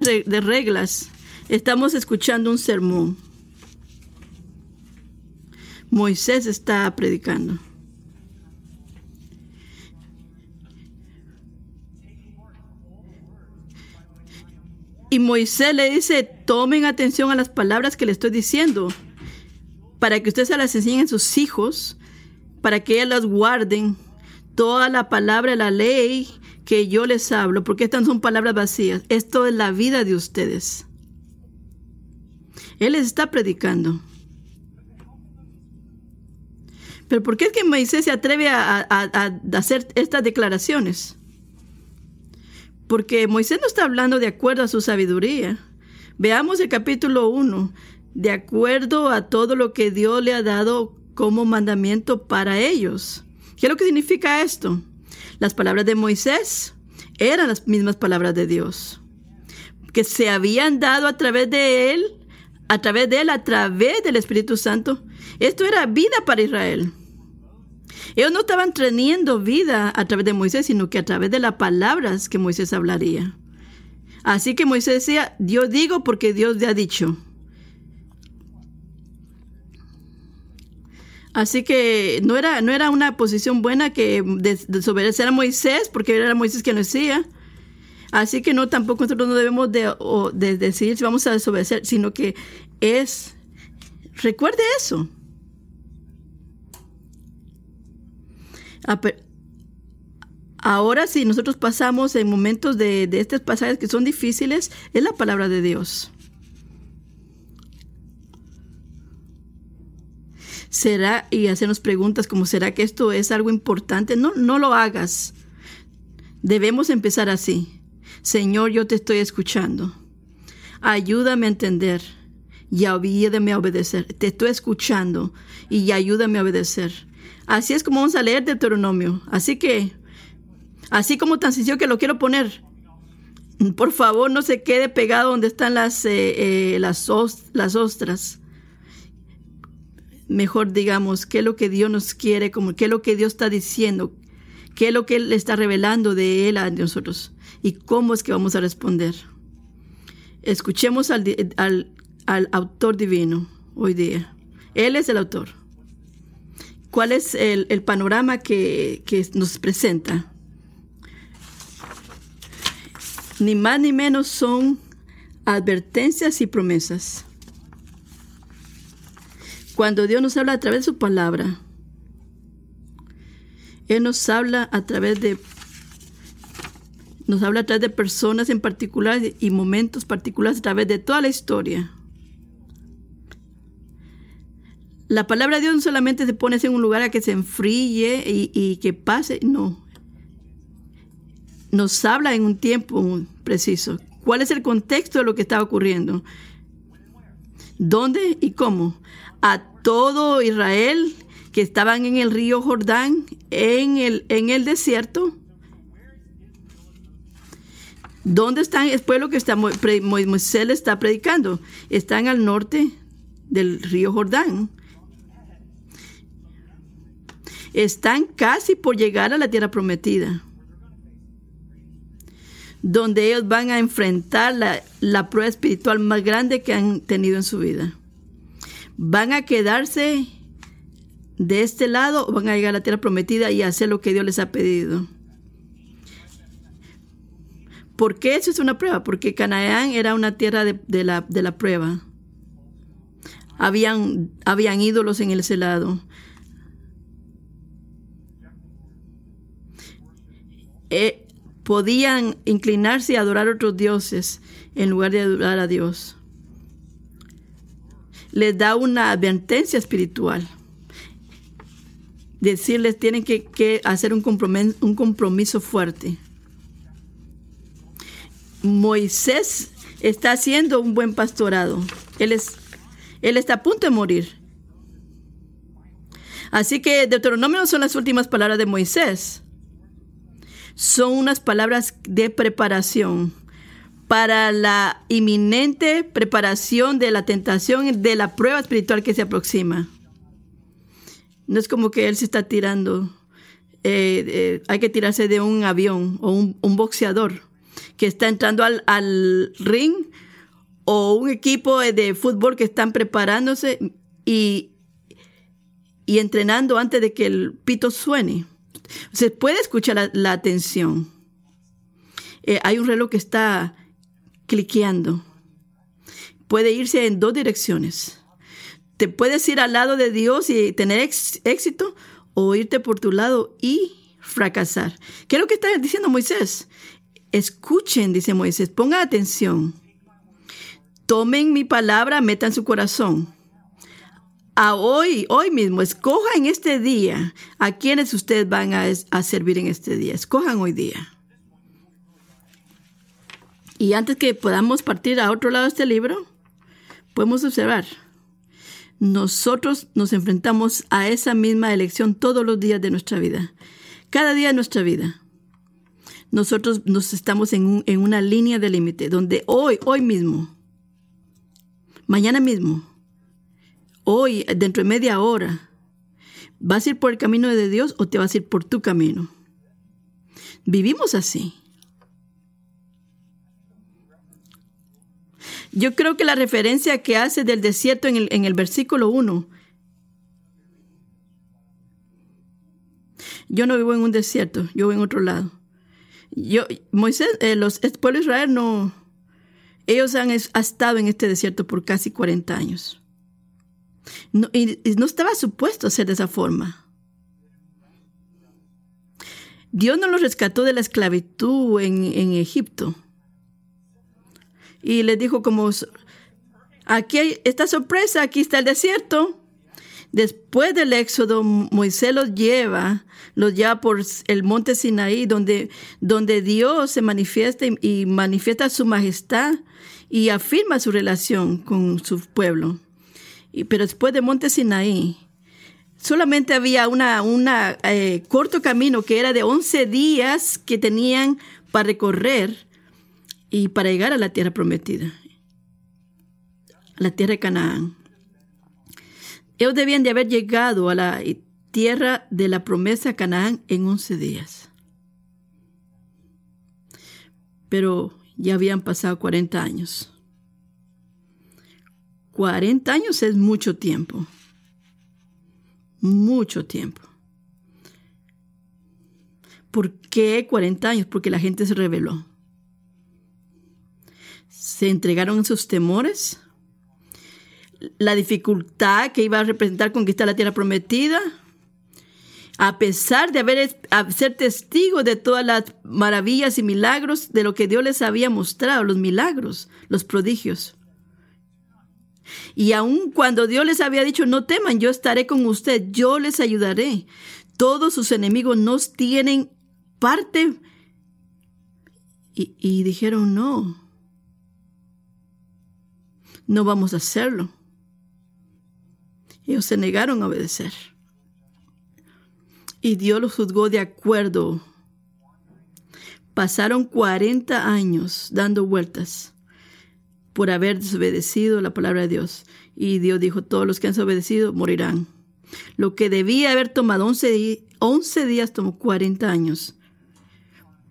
de reglas. Estamos escuchando un sermón. Moisés está predicando. Y Moisés le dice, tomen atención a las palabras que le estoy diciendo, para que ustedes se las enseñen a sus hijos, para que ellas las guarden, toda la palabra la ley que yo les hablo, porque estas son palabras vacías. Esto es la vida de ustedes. Él les está predicando. Pero ¿por qué es que Moisés se atreve a, hacer estas declaraciones? Porque Moisés no está hablando de acuerdo a su sabiduría. Veamos el capítulo 1, de acuerdo a todo lo que Dios le ha dado como mandamiento para ellos. ¿Qué es lo que significa esto? Las palabras de Moisés eran las mismas palabras de Dios, que se habían dado a través de él, a través de él, a través del Espíritu Santo. Esto era vida para Israel. Ellos no estaban teniendo vida a través de Moisés, sino que a través de las palabras que Moisés hablaría. Así que Moisés decía, Dios digo porque Dios le ha dicho. Así que no era, no era una posición buena que desobedecer a Moisés, porque era Moisés quien lo decía. Así que no, tampoco nosotros no debemos de, decidir si vamos a desobedecer, sino que es, recuerde eso. Ahora si nosotros pasamos en momentos de, de estos pasajes que son difíciles, es la palabra de Dios. Será y hacernos preguntas como será que esto es algo importante. No, no lo hagas. Debemos empezar así. Señor, yo te estoy escuchando. Ayúdame a entender y ayúdame a obedecer. Te estoy escuchando y ayúdame a obedecer. Así es como vamos a leer Deuteronomio. Así que, así como tan sencillo que lo quiero poner, por favor no se quede pegado donde están las, eh, eh, las, las ostras mejor digamos, qué es lo que Dios nos quiere, como qué es lo que Dios está diciendo, qué es lo que Él está revelando de Él a nosotros y cómo es que vamos a responder. Escuchemos al, al, autor divino hoy día. Él es el autor. ¿Cuál es el, el panorama que, que nos presenta? Ni más ni menos son advertencias y promesas. Cuando Dios nos habla a través de su palabra, Él nos habla a través de nos habla a través de personas en particular y momentos particulares a través de toda la historia. La palabra de Dios no solamente se pone en un lugar a que se enfríe y, y que pase, no. Nos habla en un tiempo preciso. ¿Cuál es el contexto de lo que estaba ocurriendo? ¿Dónde y cómo? A todo Israel que estaban en el río Jordán, en el, en el desierto. ¿Dónde están el pueblo que está, Moisés le está predicando? Están al norte del río Jordán. Están casi por llegar a la tierra prometida, donde ellos van a enfrentar la, la prueba espiritual más grande que han tenido en su vida van a quedarse de este lado o van a llegar a la tierra prometida y hacer lo que Dios les ha pedido. ¿Por qué eso es una prueba? Porque Canaán era una tierra de, la, de la, prueba. Habían, habían ídolos en ese lado. Eh, podían inclinarse y adorar a otros dioses en lugar de adorar a Dios les da una advertencia espiritual. Decirles tienen que, hacer un compromiso, un compromiso fuerte. Moisés está haciendo un buen pastorado. Él, es, él está a punto de morir. Así que Deuteronomio no son las últimas palabras de Moisés. Son unas palabras de preparación para la inminente preparación de la tentación, de la prueba espiritual que se aproxima. No es como que él se está tirando, eh, eh, hay que tirarse de un avión o un, boxeador que está entrando al, ring o un equipo de fútbol que están preparándose y, y entrenando antes de que el pito suene. Se puede escuchar la, atención. Eh, hay un reloj que está cliqueando. Puede irse en dos direcciones. Te puedes ir al lado de Dios y tener éxito o irte por tu lado y fracasar. ¿Qué es lo que está diciendo Moisés? Escuchen, dice Moisés, pongan atención. Tomen mi palabra, metan su corazón. A hoy, hoy mismo, escojan este día a quienes ustedes van a, a servir en este día. Escojan hoy día. Y antes que podamos partir a otro lado de este libro, podemos observar, nosotros nos enfrentamos a esa misma elección todos los días de nuestra vida, cada día de nuestra vida. Nosotros nos estamos en, en una línea de límite donde hoy, hoy mismo, mañana mismo, hoy, dentro de media hora, ¿vas a ir por el camino de Dios o te vas a ir por tu camino? Vivimos así. Yo creo que la referencia que hace del desierto en el, en el versículo 1, yo no vivo en un desierto, yo vivo en otro lado. Yo, Moisés, eh, los, el pueblo de Israel no, ellos han, estado en este desierto por casi 40 años. No, y, no estaba supuesto ser de esa forma. Dios no los rescató de la esclavitud en, en Egipto y les dijo como, aquí hay esta sorpresa, aquí está el desierto. Después del éxodo, Moisés los lleva, los lleva por el monte Sinaí, donde, donde Dios se manifiesta y, manifiesta su majestad y afirma su relación con su pueblo. Y, pero después del monte Sinaí, solamente había una, una eh, corto camino que era de 11 días que tenían para recorrer y para llegar a la tierra prometida, la tierra de Canaán. Ellos debían de haber llegado a la tierra de la promesa Canaán en 11 días. Pero ya habían pasado 40 años. 40 años es mucho tiempo. Mucho tiempo. ¿Por qué 40 años? Porque la gente se rebeló se entregaron sus temores, la dificultad que iba a representar conquistar la tierra prometida, a pesar de haber ser testigos de todas las maravillas y milagros de lo que Dios les había mostrado, los milagros, los prodigios. Y aun cuando Dios les había dicho, no teman, yo estaré con usted, yo les ayudaré. Todos sus enemigos nos tienen parte. Y dijeron, no, no vamos a hacerlo. Ellos se negaron a obedecer. Y Dios los juzgó de acuerdo. Pasaron 40 años dando vueltas por haber desobedecido la palabra de Dios. Y Dios dijo, todos los que han desobedecido morirán. Lo que debía haber tomado 11, 11 días tomó 40 años.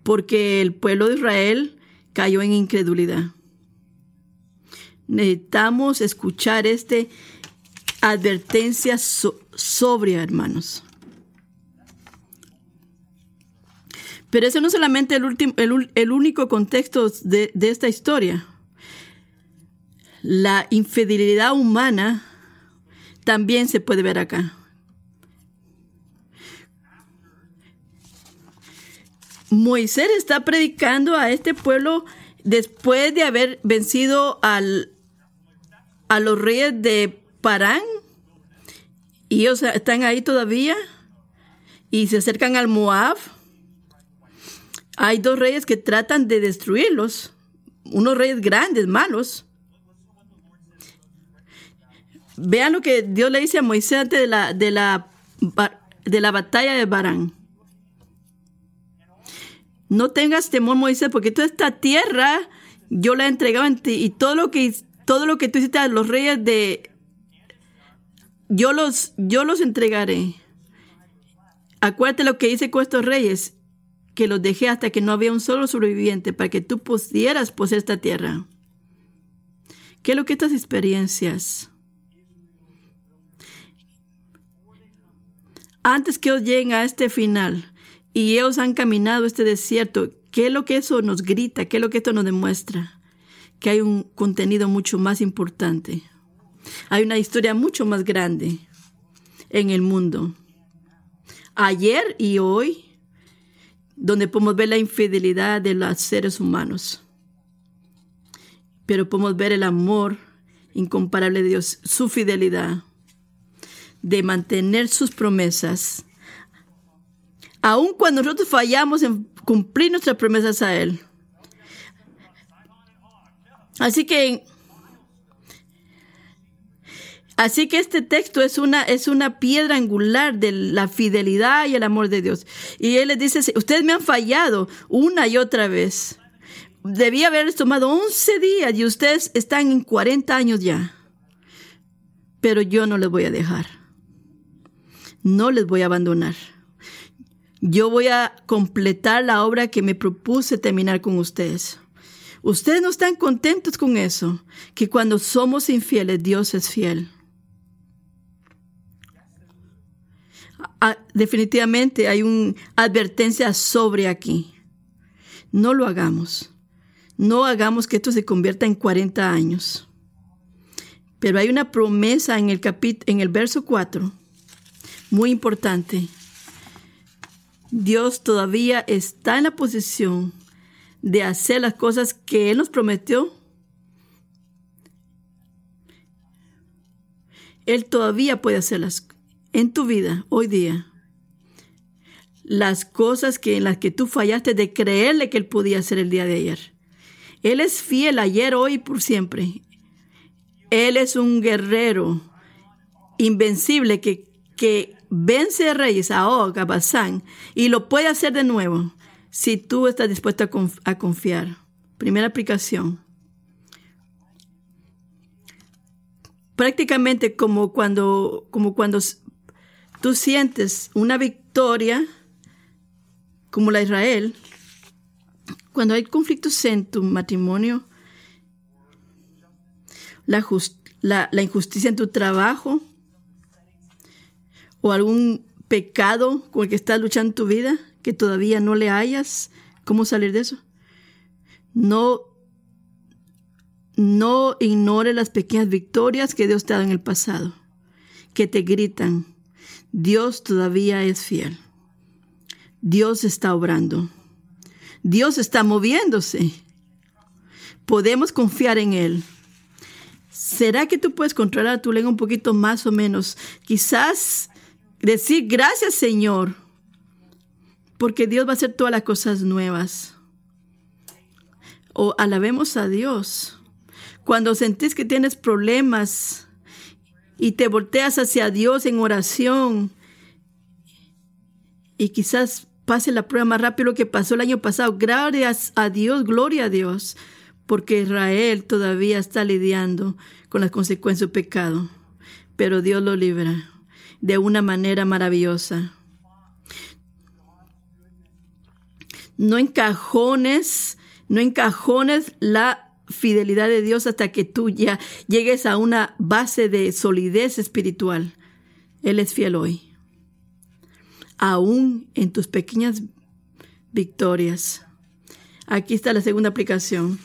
Porque el pueblo de Israel cayó en incredulidad. Necesitamos escuchar este advertencia sobria, hermanos. Pero ese no es solamente el, el, único contexto de esta historia. La infidelidad humana también se puede ver acá. Moisés está predicando a este pueblo después de haber vencido al, a los reyes de Parán y ellos están ahí todavía y se acercan al Moab. Hay dos reyes que tratan de destruirlos, unos reyes grandes, malos. Vean lo que Dios le dice a Moisés antes de la, de la, de la batalla de Barán. No tengas temor, Moisés, porque toda esta tierra yo la he entregado en ti y todo lo que todo lo que tú hiciste a los reyes de yo los yo los entregaré. Acuérdate lo que hice con estos reyes. que los dejé hasta que no había un solo sobreviviente para que tú pudieras poseer esta tierra. ¿Qué es lo que estas experiencias? Antes que ellos lleguen a este final y ellos han caminado este desierto, ¿qué es lo que eso nos grita? ¿Qué es lo que esto nos demuestra? Que hay un contenido mucho más importante. Hay una historia mucho más grande en el mundo. Ayer y hoy donde podemos ver la infidelidad de los seres humanos. Pero podemos ver el amor incomparable de Dios, su fidelidad, de mantener sus promesas. Aun cuando nosotros fallamos en cumplir nuestras promesas a Él. Así que Así que este texto es una, es una piedra angular de la fidelidad y el amor de Dios. Y Él les dice, ustedes me han fallado una y otra vez. Debía haberles tomado 11 días y ustedes están en 40 años ya. Pero yo no les voy a dejar. No les voy a abandonar. Yo voy a completar la obra que me propuse terminar con ustedes. Ustedes no están contentos con eso, que cuando somos infieles Dios es fiel. Ah, definitivamente hay una advertencia sobre aquí. No lo hagamos. No hagamos que esto se convierta en 40 años. Pero hay una promesa en el, en el verso 4, muy importante. Dios todavía está en la posición de hacer las cosas que Él nos prometió. Él todavía puede hacerlas en tu vida hoy día las cosas que en las que tú fallaste de creerle que él podía hacer el día de ayer. Él es fiel ayer, hoy y por siempre. Él es un guerrero invencible que, que vence a reyes, a Og, y lo puede hacer de nuevo si tú estás dispuesto a, confiar. Primera aplicación. Prácticamente como cuando, como cuando tú sientes una victoria como la Israel, cuando hay conflictos en tu matrimonio, la, la, injusticia en tu trabajo o algún pecado con el que estás luchando en tu vida que todavía no le hayas, ¿cómo salir de eso? No, no ignore las pequeñas victorias que Dios te ha dado en el pasado, que te gritan, Dios todavía es fiel. Dios está obrando. Dios está moviéndose. Podemos confiar en Él. ¿Será que tú puedes controlar tu lengua un poquito más o menos? Quizás decir gracias Señor, porque Dios va a hacer todas las cosas nuevas. O alabemos a Dios. Cuando sentís que tienes problemas, y te volteas hacia Dios en oración y quizás pase la prueba más rápido que pasó el año pasado. Gracias a Dios, gloria a Dios, porque Israel todavía está lidiando con las consecuencias del pecado, pero Dios lo libra de una manera maravillosa. No encajones, no encajones la fidelidad de Dios hasta que tú ya llegues a una base de solidez espiritual. Él es fiel hoy. Aún en tus pequeñas victorias. Aquí está la segunda aplicación.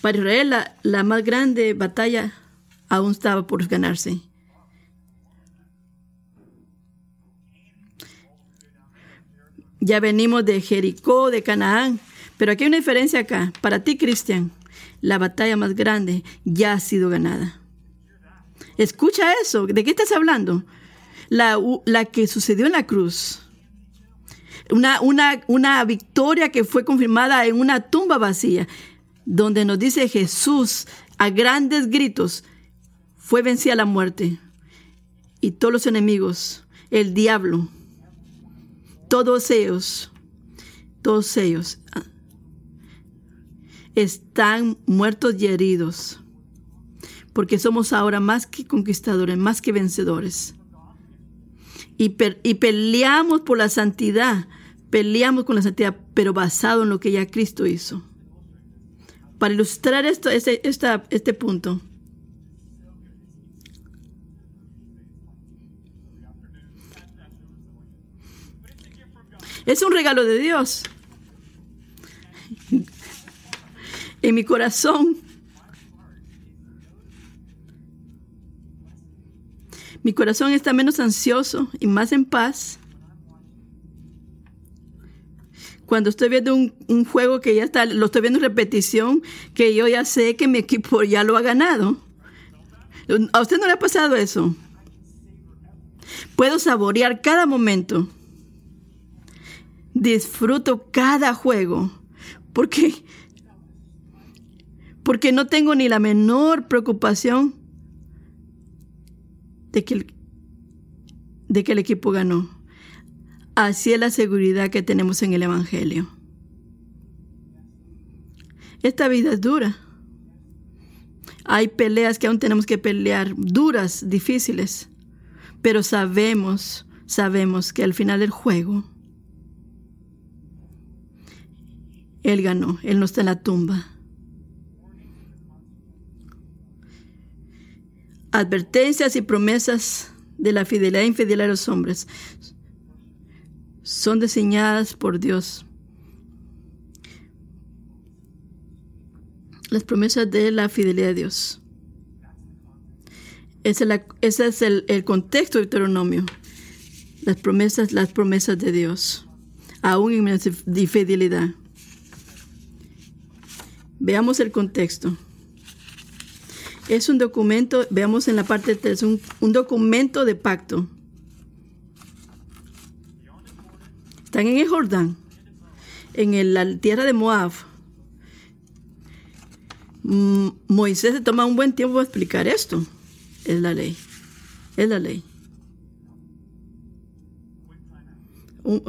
Para Israel la, la más grande batalla aún estaba por ganarse. Ya venimos de Jericó, de Canaán, pero aquí hay una diferencia acá. Para ti, Cristian, la batalla más grande ya ha sido ganada. Escucha eso. ¿De qué estás hablando? La, la que sucedió en la cruz. Una, una, una victoria que fue confirmada en una tumba vacía, donde nos dice Jesús a grandes gritos, fue vencida la muerte. Y todos los enemigos, el diablo, todos ellos, todos ellos están muertos y heridos, porque somos ahora más que conquistadores, más que vencedores. Y, peleamos por la santidad, peleamos con la santidad, pero basado en lo que ya Cristo hizo. Para ilustrar esto, este, este punto. Es un regalo de Dios. En mi corazón. Mi corazón está menos ansioso y más en paz cuando estoy viendo un, juego que ya está, lo estoy viendo en repetición, que yo ya sé que mi equipo ya lo ha ganado. ¿A usted no le ha pasado eso? Puedo saborear cada momento. Disfruto cada juego. Porque, porque no tengo ni la menor preocupación de que de que el equipo ganó. Así es la seguridad que tenemos en el Evangelio. Esta vida es dura. Hay peleas que aún tenemos que pelear, duras, difíciles, pero sabemos, sabemos que al final del juego, Él ganó, Él no está en la tumba. Advertencias y promesas de la fidelidad e infidelidad de los hombres son diseñadas por Dios. Las promesas de la fidelidad de Dios. Ese es, el, contexto de Deuteronomio. Las promesas, las promesas de Dios. Aún en de fidelidad. Veamos el contexto. Es un documento, veamos en la parte 3, un documento de pacto. Están en el Jordán, en la tierra de Moab. Moisés se toma un buen tiempo para explicar esto. Es la ley. Es la ley.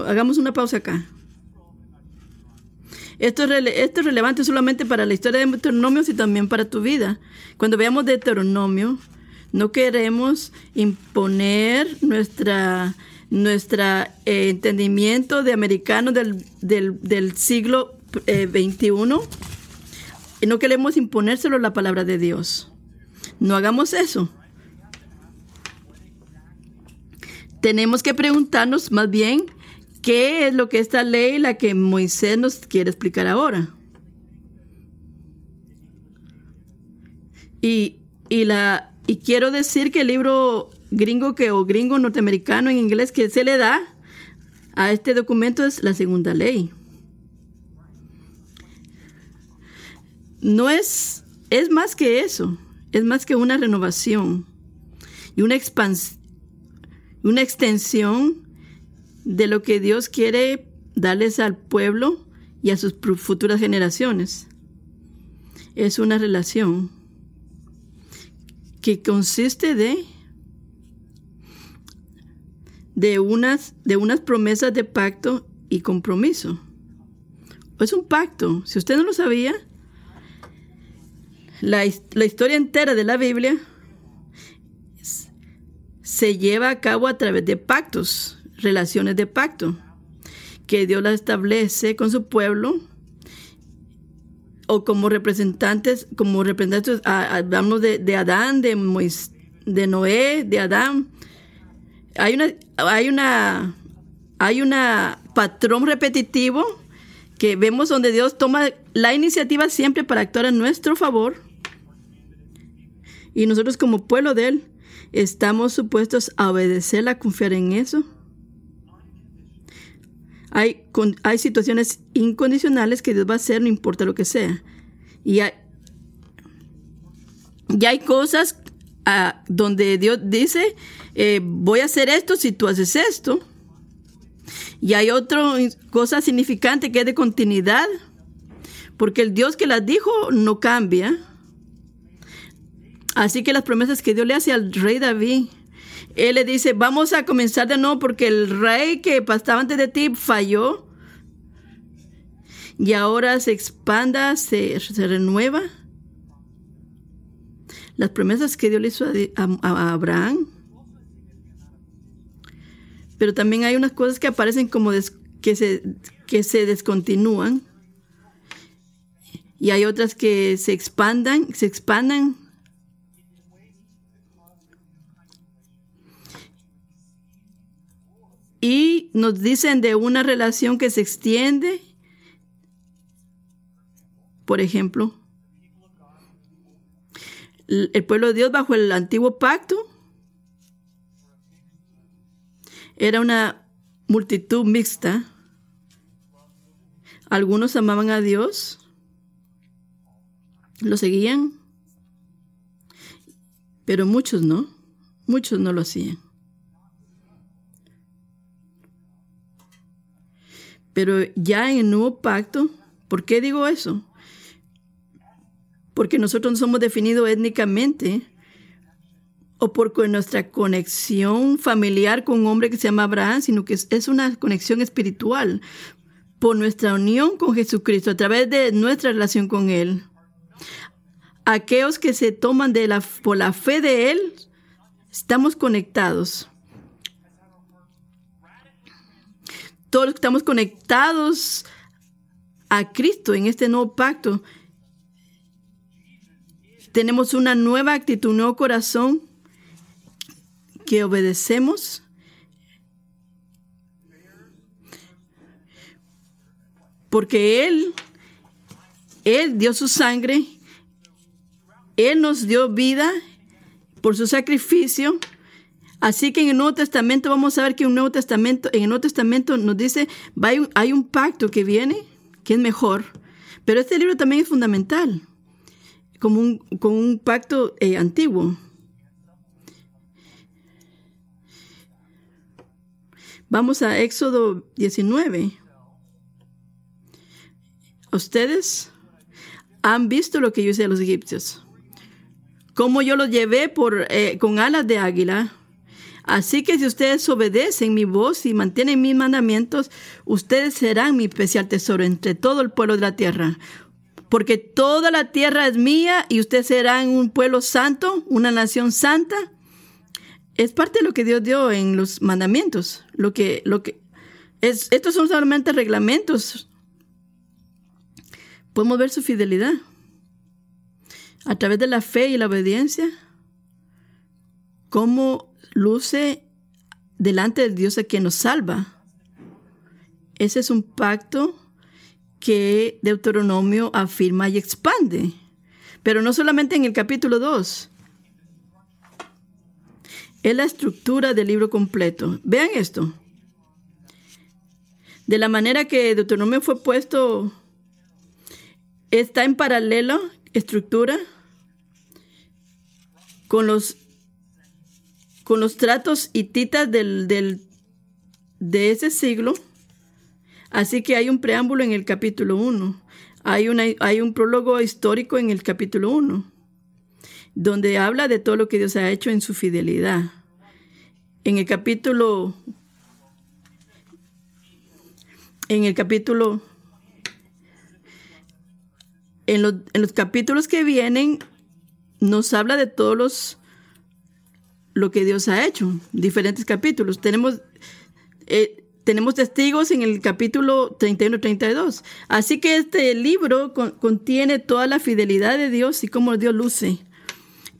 hagamos una pausa acá. Esto es, esto es relevante solamente para la historia de Deuteronomio, y también para tu vida. Cuando veamos Deuteronomio, no queremos imponer nuestra nuestro eh, entendimiento de americano del, del, siglo XXI eh, y no queremos imponérselo la palabra de Dios. No hagamos eso. Tenemos que preguntarnos más bien qué es lo que esta ley, la que Moisés nos quiere explicar ahora. Y, y, la, y quiero decir que el libro gringo que o gringo norteamericano en inglés que se le da a este documento es la segunda ley. No es, es más que eso, es más que una renovación y una expansión, una extensión de lo que Dios quiere darles al pueblo y a sus futuras generaciones. Es una relación que consiste de de unas, de unas promesas de pacto y compromiso. Es un pacto. Si usted no lo sabía, la, la historia entera de la Biblia se lleva a cabo a través de pactos, relaciones de pacto, que Dios las establece con su pueblo o como representantes, como representantes, hablamos de, Adán, de, Moisés, de Noé, de Adán, hay una, hay una, hay una patrón repetitivo que vemos donde Dios toma la iniciativa siempre para actuar a nuestro favor. Y nosotros como pueblo de Él estamos supuestos a obedecer, a confiar en eso. Hay, hay situaciones incondicionales que Dios va a hacer, no importa lo que sea. Y hay, hay cosas ah, donde Dios dice eh, voy a hacer esto si tú haces esto. Y hay otra cosa significante que es de continuidad, porque el Dios que las dijo no cambia. Así que las promesas que Dios le hace al rey David, él le dice, vamos a comenzar de nuevo porque el rey que pasaba antes de ti falló y ahora se expanda, se, renueva. Las promesas que Dios le hizo a Abraham pero también hay unas cosas que aparecen como que se, que se descontinúan y hay otras que se expandan, se expandan. Y nos dicen de una relación que se extiende, por ejemplo, el pueblo de Dios bajo el antiguo pacto era una multitud mixta. Algunos amaban a Dios, lo seguían, pero muchos no, muchos no lo hacían. Pero ya en el nuevo pacto, ¿por qué digo eso? Porque nosotros no somos definidos étnicamente o por nuestra conexión familiar con un hombre que se llama Abraham, sino que es una conexión espiritual por nuestra unión con Jesucristo, a través de nuestra relación con Él. Aquellos que se toman de la, por la fe de Él, estamos conectados. Todos los que estamos conectados a Cristo en este nuevo pacto, tenemos una nueva actitud, un nuevo corazón que obedecemos. Porque Él, Él dio su sangre, Él nos dio vida por su sacrificio. Así que en el Nuevo Testamento vamos a ver que un Nuevo Testamento, en el Nuevo Testamento nos dice, hay un pacto que viene, que es mejor, pero este libro también es fundamental, como un, un pacto eh, antiguo. Vamos a Éxodo 19. Ustedes han visto lo que yo hice a los egipcios. Cómo yo los llevé por, eh, con alas de águila. Así que si ustedes obedecen mi voz y mantienen mis mandamientos, ustedes serán mi especial tesoro entre todo el pueblo de la tierra. Porque toda la tierra es mía y ustedes serán un pueblo santo, una nación santa es parte de lo que Dios dio en los mandamientos. Lo que, lo que es, estos son solamente reglamentos. Podemos ver su fidelidad a través de la fe y la obediencia, cómo luce delante de Dios a quien nos salva. Ese es un pacto que Deuteronomio afirma y expande. Pero no solamente en el capítulo 2, es la estructura del libro completo. Vean esto. De la manera que Deuteronomio fue puesto, está en paralelo, estructura, con los, con los tratos hititas del, del, de ese siglo. Así que hay un preámbulo en el capítulo 1. Hay, hay un prólogo histórico en el capítulo 1 donde habla de todo lo que Dios ha hecho en su fidelidad. En el capítulo, en el capítulo, en en los capítulos que vienen, nos habla de todos los, lo que Dios ha hecho, diferentes capítulos. Tenemos, eh, tenemos testigos en el capítulo 31-32. Así que este libro contiene toda la fidelidad de Dios y cómo Dios luce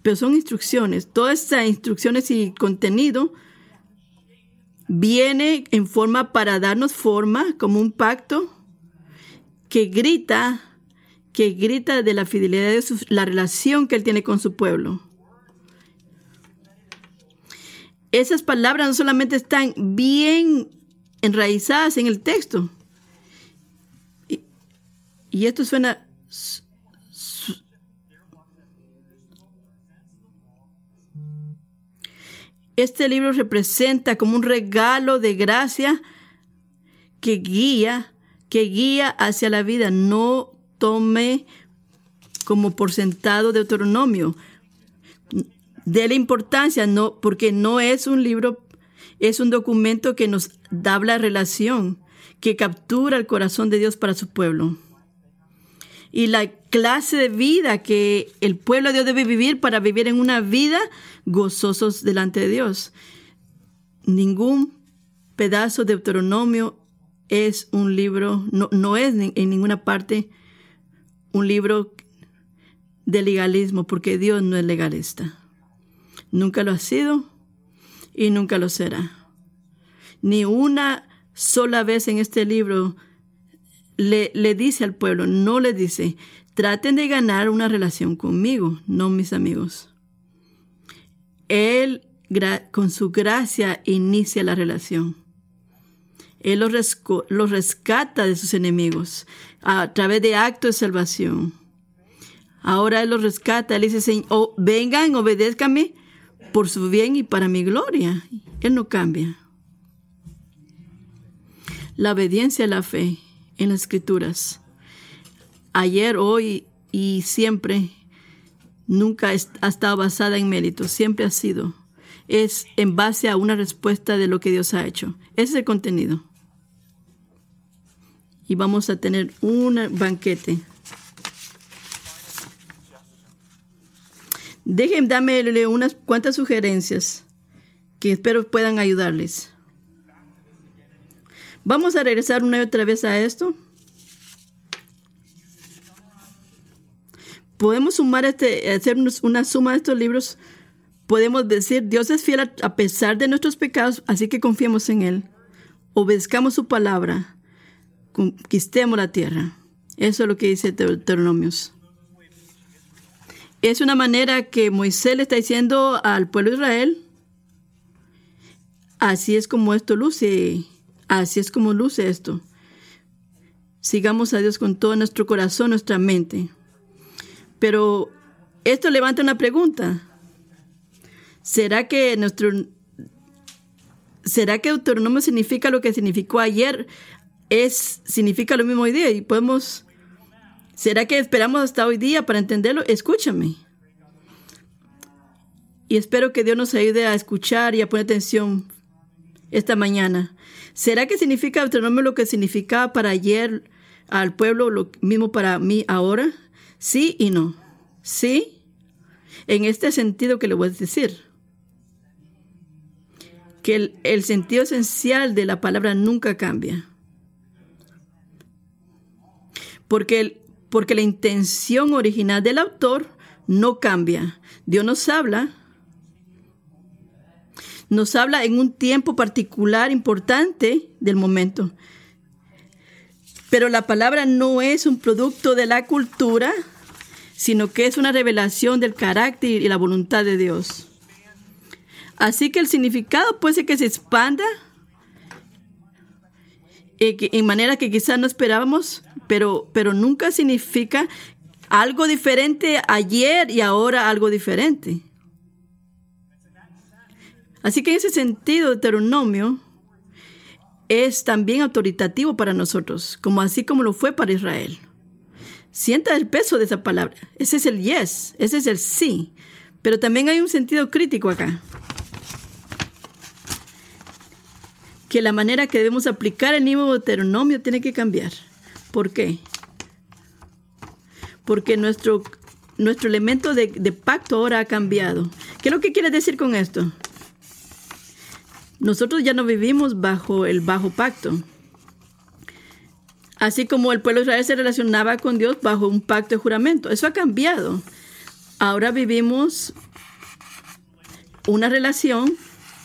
pero son instrucciones. Todas estas instrucciones y contenido viene en forma para darnos forma como un pacto que grita, que grita de la fidelidad de la relación que él tiene con su pueblo. Esas palabras no solamente están bien enraizadas en el texto, y, esto suena Este libro representa como un regalo de gracia que guía, que guía hacia la vida. No tome como por sentado Deuteronomio. De la importancia, no, porque no es un libro, es un documento que nos da la relación, que captura el corazón de Dios para su pueblo. Y la clase de vida que el pueblo de Dios debe vivir para vivir en una vida gozosos delante de Dios. Ningún pedazo de Deuteronomio es un libro, no, no es en ninguna parte un libro de legalismo, porque Dios no es legalista. Nunca lo ha sido y nunca lo será. Ni una sola vez en este libro le, le dice al pueblo, no le dice, traten de ganar una relación conmigo, no mis amigos. Él con su gracia inicia la relación. Él los, rescata de sus enemigos a través de actos de salvación. Ahora Él los rescata. Él dice, oh, vengan, obedézcanme por su bien y para mi gloria. Él no cambia. La obediencia a la fe en las escrituras. Ayer, hoy y siempre nunca ha estado basada en mérito, siempre ha sido. Es en base a una respuesta de lo que Dios ha hecho. Ese es el contenido. Y vamos a tener un banquete. Déjenme unas cuantas sugerencias que espero puedan ayudarles. Vamos a regresar una y otra vez a esto. podemos sumar este, hacer una suma de estos libros. Podemos decir, Dios es fiel a pesar de nuestros pecados, así que confiemos en Él. Obedezcamos su palabra. Conquistemos la tierra. Eso es lo que dice Deuteronomios. Es una manera que Moisés le está diciendo al pueblo de Israel. Así es como esto luce. Así es como luce esto. Sigamos a Dios con todo nuestro corazón, nuestra mente. Pero esto levanta una pregunta. ¿Será que nuestro ¿Será que Deuteronomio significa lo que significó ayer? Es significa lo mismo hoy día y podemos ¿Será que esperamos hasta hoy día para entenderlo? Escúchame. Y espero que Dios nos ayude a escuchar y a poner atención esta mañana. ¿Será que significa Deuteronomio lo que significaba para ayer al pueblo, lo mismo para mí ahora? Sí y no. Sí, en este sentido que le voy a decir. Que el, sentido esencial de la palabra nunca cambia. Porque, porque la intención original del autor no cambia. Dios nos habla nos habla en un tiempo particular importante del momento. Pero la palabra no es un producto de la cultura, sino que es una revelación del carácter y la voluntad de Dios. Así que el significado puede ser que se expanda en manera que quizás no esperábamos, pero, pero nunca significa algo diferente ayer y ahora algo diferente. Así que en ese sentido, Deuteronomio es también autoritativo para nosotros, como así como lo fue para Israel. Sienta el peso de esa palabra. Ese es el yes, ese es el sí. Pero también hay un sentido crítico acá. Que la manera que debemos aplicar el nuevo Deuteronomio tiene que cambiar. ¿Por qué? Porque nuestro, nuestro elemento de, de pacto ahora ha cambiado. ¿Qué es lo que quiere decir con esto? Nosotros ya no vivimos bajo el bajo pacto. Así como el pueblo de Israel se relacionaba con Dios bajo un pacto de juramento. Eso ha cambiado. Ahora vivimos una relación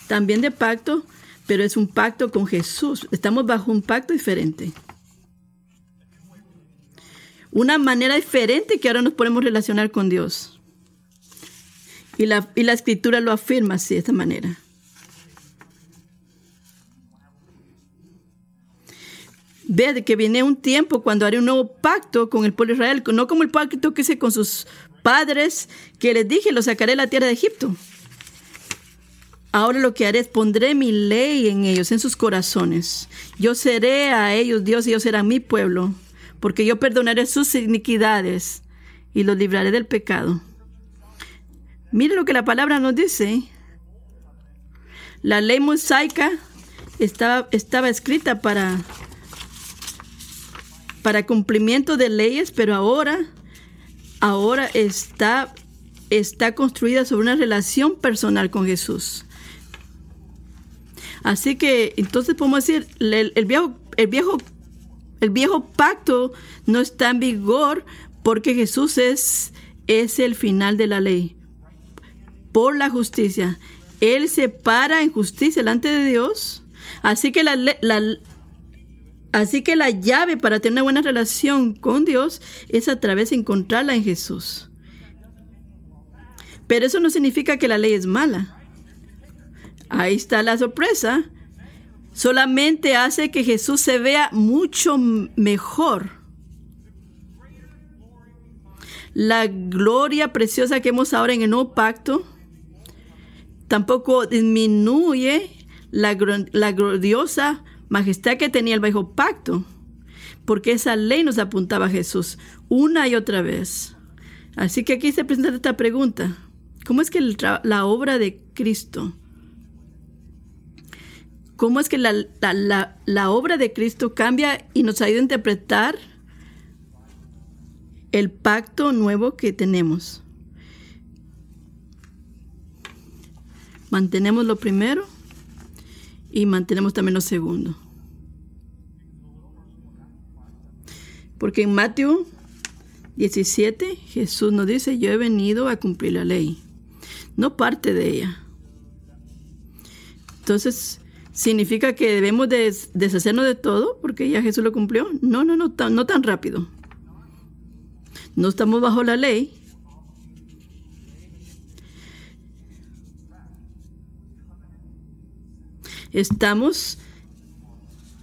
también de pacto, pero es un pacto con Jesús. Estamos bajo un pacto diferente. Una manera diferente que ahora nos podemos relacionar con Dios. Y la, y la escritura lo afirma así, de esta manera. Ve que viene un tiempo cuando haré un nuevo pacto con el pueblo de Israel, no como el pacto que hice con sus padres, que les dije, los sacaré de la tierra de Egipto. Ahora lo que haré es pondré mi ley en ellos, en sus corazones. Yo seré a ellos Dios y ellos serán mi pueblo, porque yo perdonaré sus iniquidades y los libraré del pecado. Mire lo que la palabra nos dice. La ley mosaica estaba, estaba escrita para para cumplimiento de leyes, pero ahora, ahora está, está construida sobre una relación personal con Jesús. Así que entonces podemos decir, el, el viejo, el viejo, el viejo pacto no está en vigor porque Jesús es, es el final de la ley. Por la justicia. Él se para en justicia delante de Dios. Así que la, la, así que la llave para tener una buena relación con Dios es a través de encontrarla en Jesús. Pero eso no significa que la ley es mala. Ahí está la sorpresa. Solamente hace que Jesús se vea mucho mejor. La gloria preciosa que hemos ahora en el nuevo pacto tampoco disminuye la, la gloriosa majestad que tenía el viejo pacto, porque esa ley nos apuntaba a Jesús una y otra vez. Así que aquí se presenta esta pregunta. ¿Cómo es que la obra de Cristo, cómo es que la, la, obra de Cristo cambia y nos ayuda a interpretar el pacto nuevo que tenemos? Mantenemos lo primero y mantenemos también lo segundo. Porque en Mateo 17 Jesús nos dice, yo he venido a cumplir la ley no parte de ella. Entonces, ¿significa que debemos deshacernos de todo porque ya Jesús lo cumplió? No, no, no, no tan rápido. No estamos bajo la ley. Estamos,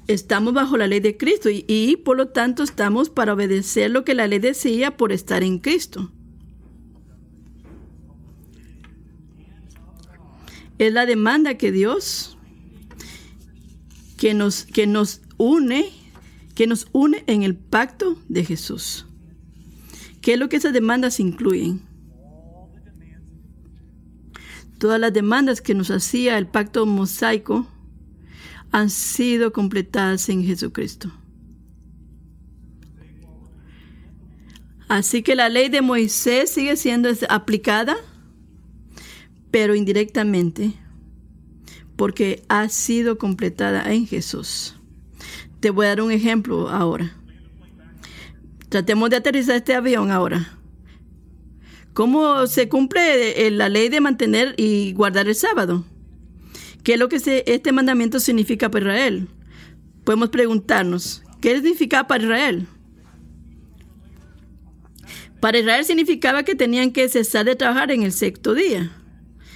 estamos bajo la ley de Cristo y, y por lo tanto estamos para obedecer lo que la ley decía por estar en Cristo. es la demanda que Dios que nos, que nos une, que nos une en el pacto de Jesús. ¿Qué es lo que esas demandas incluyen? Todas las demandas que nos hacía el pacto mosaico han sido completadas en Jesucristo. Así que la ley de Moisés sigue siendo aplicada pero indirectamente, porque ha sido completada en Jesús. Te voy a dar un ejemplo ahora. Tratemos de aterrizar este avión ahora. ¿Cómo se cumple eh, la ley de mantener y guardar el sábado? ¿Qué es lo que este mandamiento significa para Israel? Podemos preguntarnos, ¿qué significa para Israel? Para Israel significaba que tenían que cesar de trabajar en el sexto día.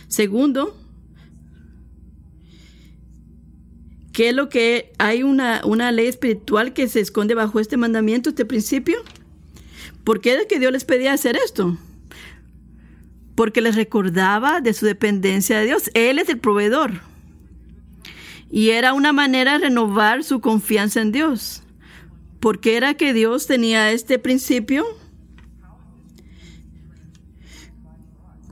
Segundo, ¿qué es lo que hay una, una ley espiritual que se esconde bajo este mandamiento, este principio? ¿Por qué es que Dios les pedía hacer esto? Porque les recordaba de su dependencia de Dios. Él es el proveedor. Y era una manera de renovar su confianza en Dios. Porque era que Dios tenía este principio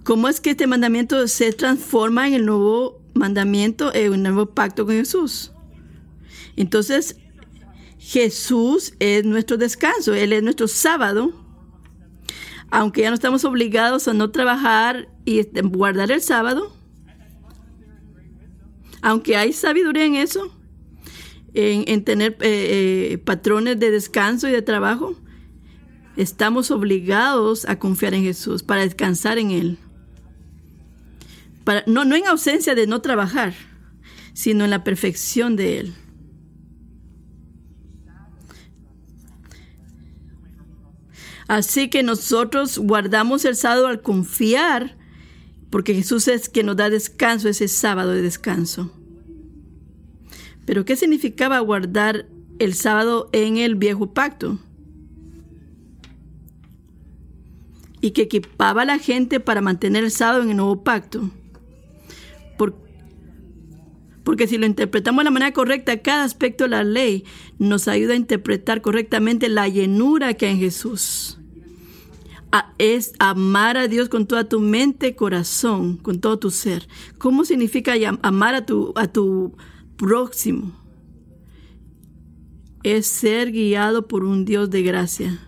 ¿Cómo es que este mandamiento se transforma en el nuevo mandamiento, en el nuevo pacto con Jesús? Entonces, Jesús es nuestro descanso, Él es nuestro sábado. Aunque ya no estamos obligados a no trabajar y este, guardar el sábado, aunque hay sabiduría en eso, en, tener eh, eh, patrones de descanso y de trabajo, estamos obligados a confiar en Jesús para descansar en Él no, no en ausencia de no trabajar, sino en la perfección de Él. Así que nosotros guardamos el sábado al confiar, porque Jesús es quien nos da descanso, ese sábado de descanso. Pero ¿qué significaba guardar el sábado en el viejo pacto? Y que equipaba a la gente para mantener el sábado en el nuevo pacto. Porque si lo interpretamos de la manera correcta, cada aspecto de la ley nos ayuda a interpretar correctamente la llenura que hay en Jesús. Es amar a Dios con toda tu mente, corazón, con todo tu ser. ¿Cómo significa amar a tu, a tu próximo? Es ser guiado por un Dios de gracia.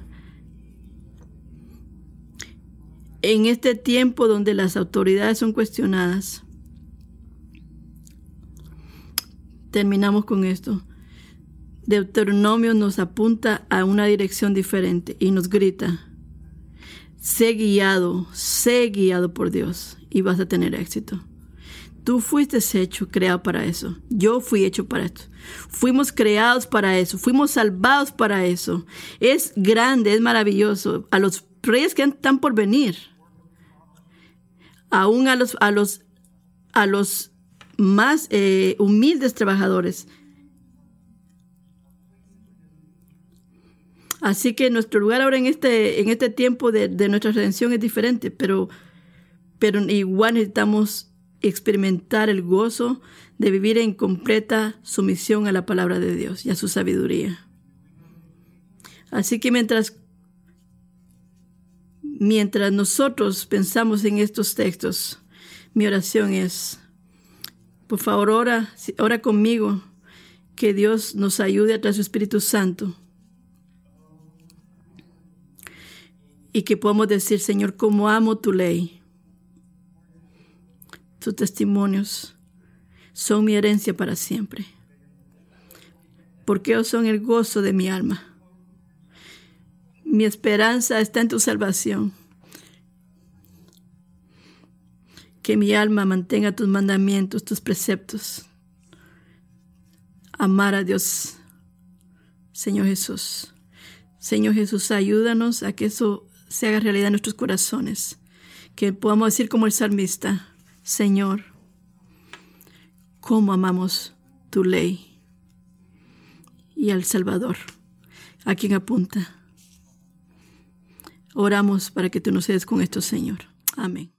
En este tiempo donde las autoridades son cuestionadas, terminamos con esto. Deuteronomio nos apunta a una dirección diferente y nos grita, sé guiado, sé guiado por Dios y vas a tener éxito. Tú fuiste hecho, creado para eso. Yo fui hecho para esto. Fuimos creados para eso. Fuimos salvados para eso. Es grande, es maravilloso. A los reyes que están por venir. Aún a los, a los, a los más eh, humildes trabajadores. Así que nuestro lugar ahora en este, en este tiempo de, nuestra redención es diferente, pero, pero igual necesitamos experimentar el gozo de vivir en completa sumisión a la palabra de Dios y a su sabiduría. Así que mientras, mientras nosotros pensamos en estos textos, mi oración es, por favor, ora, ora conmigo, que Dios nos ayude a través su Espíritu Santo. Y que podamos decir, Señor, cómo amo tu ley tus testimonios son mi herencia para siempre, porque ellos son el gozo de mi alma. Mi esperanza está en tu salvación. Que mi alma mantenga tus mandamientos, tus preceptos. Amar a Dios, Señor Jesús. Señor Jesús, ayúdanos a que eso se haga realidad en nuestros corazones. Que podamos decir como el salmista, Señor, cómo amamos tu ley y al Salvador, a quien apunta. Oramos para que tú nos seas con esto, Señor. Amén.